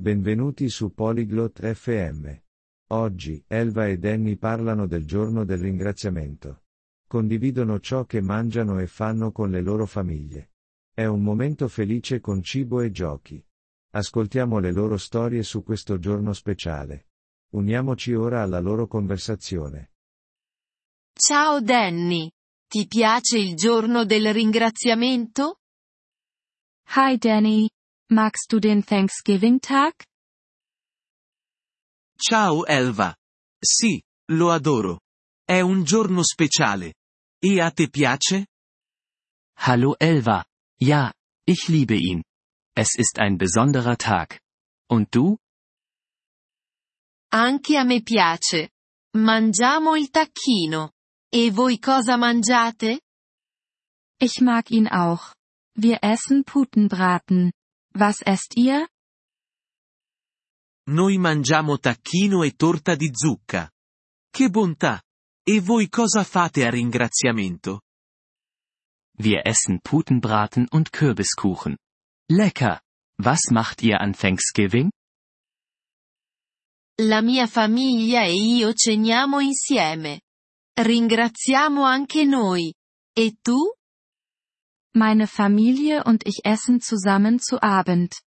Benvenuti su Polyglot FM. Oggi, Elva e Danny parlano del giorno del ringraziamento. Condividono ciò che mangiano e fanno con le loro famiglie. È un momento felice con cibo e giochi. Ascoltiamo le loro storie su questo giorno speciale. Uniamoci ora alla loro conversazione. Ciao Danny. Ti piace il giorno del ringraziamento? Hi Danny. Magst du den Thanksgiving-Tag? Ciao Elva. Sì, lo adoro. È un giorno speciale. E a te piace? Hallo Elva. Ja, ich liebe ihn. Es ist ein besonderer Tag. Und du? Anche a me piace. Mangiamo il tacchino. E voi cosa mangiate? Ich mag ihn auch. Wir essen Putenbraten. Was esst ihr? Noi mangiamo tacchino e torta di zucca. Che bontà! E voi cosa fate a ringraziamento? Wir essen Putenbraten und Kürbiskuchen. Lecker! Was macht ihr an Thanksgiving? La mia famiglia e io ceniamo insieme. Ringraziamo anche noi. E tu? Meine Familie und ich essen zusammen zu Abend.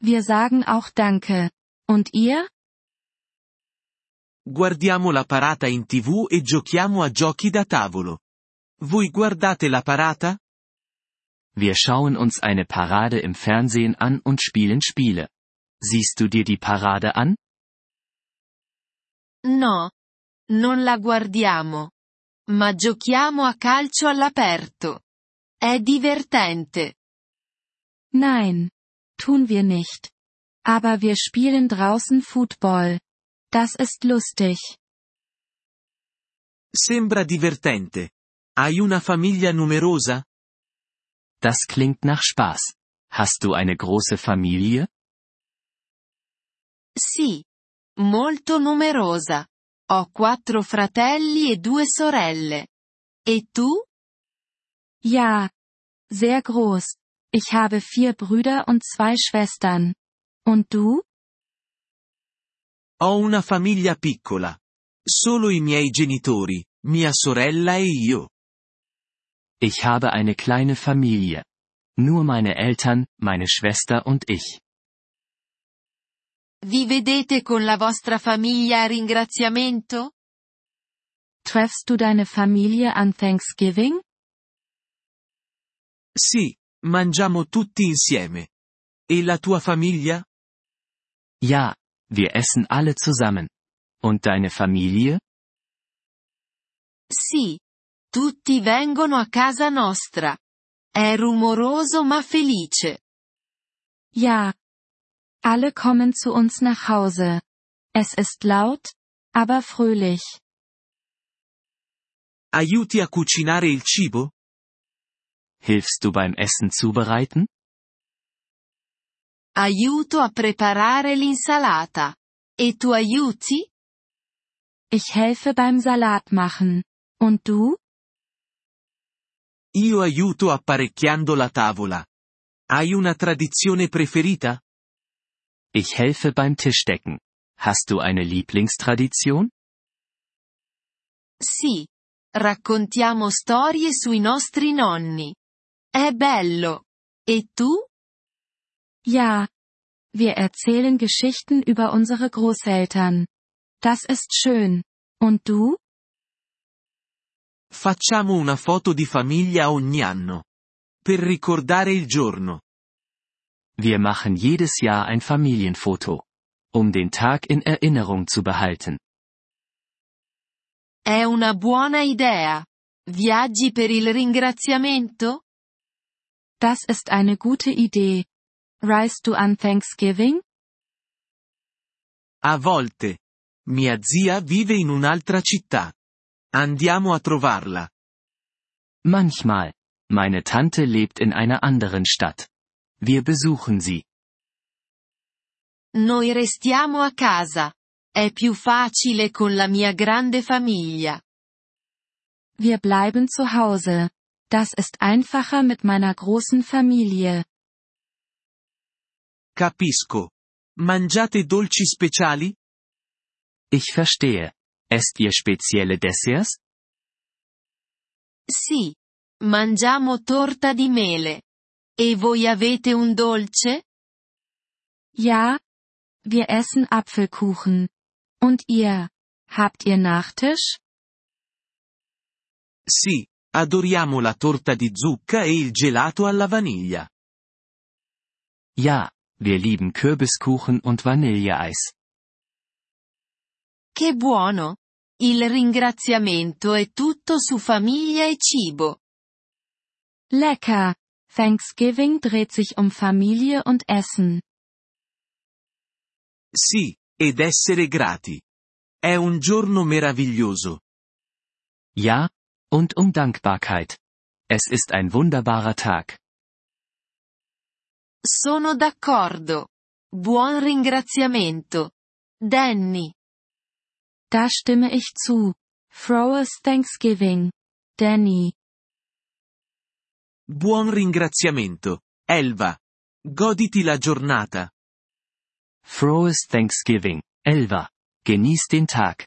Wir sagen auch Danke. Und ihr? Guardiamo la parata in tv e giochiamo a giochi da tavolo. Voi guardate la parata? Wir schauen uns eine Parade im Fernsehen an und spielen Spiele. Siehst du dir die Parade an? No. Non la guardiamo. Ma giochiamo a calcio all'aperto. È divertente. Nein. Tun wir nicht. Aber wir spielen draußen Football. Das ist lustig. Sembra divertente. Hai una famiglia numerosa? Das klingt nach Spaß. Hast du eine große Familie? Sì. Molto numerosa. Ho quattro fratelli e due sorelle. E tu? Ja. Sehr groß. Ich habe vier Brüder und zwei Schwestern. Und du? Ho una famiglia piccola. Solo i miei genitori, mia sorella e io. Ich habe eine kleine Familie. Nur meine Eltern, meine Schwester und ich. Vi vedete con la vostra famiglia a ringraziamento? Treffst du deine Familie an Thanksgiving? Sì, mangiamo tutti insieme. E la tua famiglia? Ja, wir essen alle zusammen. Und deine Familie? Sì. Tutti vengono a casa nostra. È rumoroso ma felice. Ja. Alle kommen zu uns nach Hause. Es ist laut, aber fröhlich. Aiuti a cucinare il cibo? Hilfst du beim Essen zubereiten? Aiuto a preparare l'insalata. E tu aiuti? Ich helfe beim Salat machen. Und du? Io aiuto apparecchiando la tavola. Hai una tradizione preferita? Ich helfe beim Tischdecken. Hast du eine Lieblingstradition? Sì. Raccontiamo storie sui nostri nonni. È bello. E tu? Ja. Wir erzählen Geschichten über unsere Großeltern. Das ist schön. Und du? Facciamo una foto di famiglia ogni anno. Per ricordare il giorno. Wir machen jedes Jahr ein Familienfoto. Um den Tag in Erinnerung zu behalten. È una buona idea. Viaggi per il ringraziamento? Das ist eine gute Idee. Reist du an Thanksgiving? A volte. Mia zia vive in un'altra città. Andiamo a trovarla. Manchmal. Meine Tante lebt in einer anderen Stadt. Wir besuchen sie. Noi restiamo a casa. È più facile con la mia grande famiglia. Wir bleiben zu Hause. Das ist einfacher mit meiner großen Familie. Capisco. Mangiate dolci speciali? Ich verstehe. Esst ihr spezielle Desserts? Sì. Mangiamo torta di mele. E voi avete un dolce? Ja. Wir essen Apfelkuchen. Und ihr? Habt ihr Nachtisch? Sì, adoriamo la torta di zucca e il gelato alla vaniglia. Ja, wir lieben Kürbiskuchen und Vanilleeis. Che buono! Il ringraziamento è tutto su famiglia e cibo. Lecker! Thanksgiving dreht sich um Familie und Essen. Sì, ed essere grati. È un giorno meraviglioso. Ja, und um Dankbarkeit. Es ist ein wunderbarer Tag. Sono d'accordo. Buon ringraziamento. Danny. Da stimme ich zu. Frohes Thanksgiving. Danny. Buon ringraziamento, Elva. Goditi la giornata. Frohes Thanksgiving, Elva. Genieß den Tag.